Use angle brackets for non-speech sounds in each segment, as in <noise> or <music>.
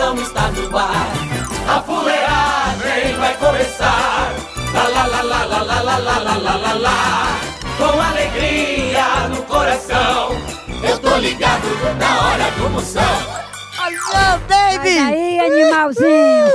Moção está no ar. A fuleagem vai começar. Lá lá lá lá lá lá lá lá lá lá lá lá. Com alegria no coração, eu tô ligado na hora do Moção. Alô, baby! Aí, animalzinho!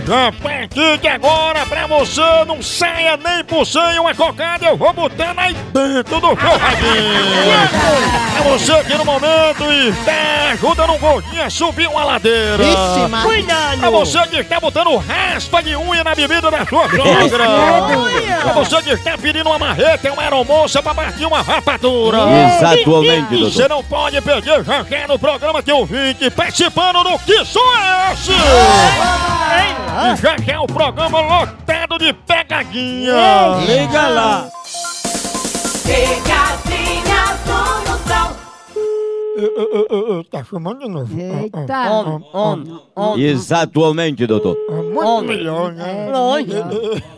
Fuleiragem! A partir de agora, pra você, não saia nem por sem uma cocada, eu vou botando aí dentro do forradinho! É você que no momento está ajudando um gordinho a subir uma ladeira! Cuidado! É você que está botando raspa de unha na bebida da sua sogra! É você que está pedindo uma marreta e uma aeromoça pra partir uma rapadura! Exatamente, doutor. Você não pode perder já que é no programa que ouvinte participando do Que Som é Esse? E já que é o programa lotado de pegadinha. Liga lá. Pegadinha do Moção. Tá chamando de novo? Eita! On, on, on. Exatamente, doutor. É muito melhor, né? <laughs>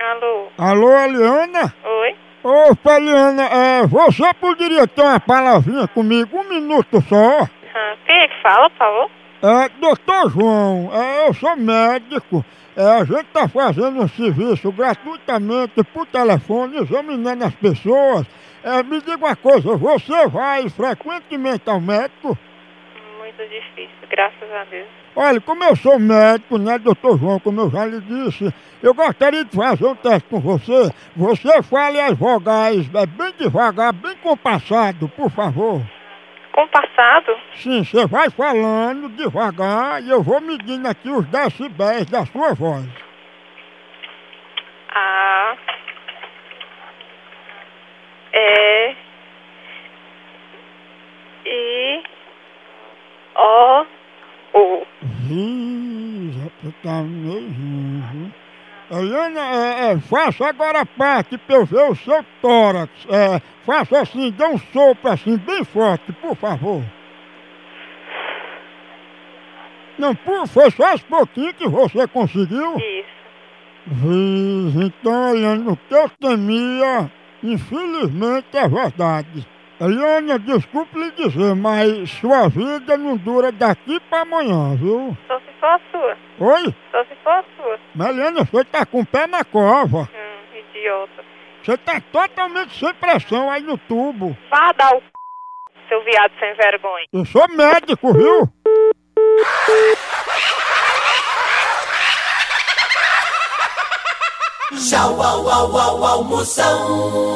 Alô, Alô, Eliana? oi? Ô, Eliana, é, você poderia ter uma palavrinha comigo, um minuto só? Ah, quem é que fala, por favor? É, doutor João, é, eu sou médico. É, a gente está fazendo um serviço gratuitamente por telefone, examinando as pessoas. É, me diga uma coisa, você vai frequentemente ao médico? Muito difícil, graças a Deus. Olha, como eu sou médico, né, doutor João, como eu já lhe disse, eu gostaria de fazer um teste com você. Você fale as vogais é, bem devagar, bem compassado, por favor. Com o passado, Sim, você vai falando devagar e eu vou medindo aqui os decibéis da sua voz. A, E, I, O, U. Ih, já tá meio. Eliana, é, é, faça agora a parte pra eu ver o seu tórax. É, faça assim, dê um sopro assim, bem forte, por favor. Não, por, foi só esse pouquinho que você conseguiu? Isso. Viz, então, Eliana, o que eu temia, infelizmente é verdade. Eliana, desculpe lhe dizer, mas sua vida não dura daqui pra amanhã, viu? Só se for a sua. Oi? Só se for a sua. Mariana, você tá com o pé na cova. Hum, idiota. Você tá totalmente sem pressão aí no tubo. Vá dar o c... seu viado sem vergonha. Eu sou médico, viu? Tchau, au, au, au, au, Moção.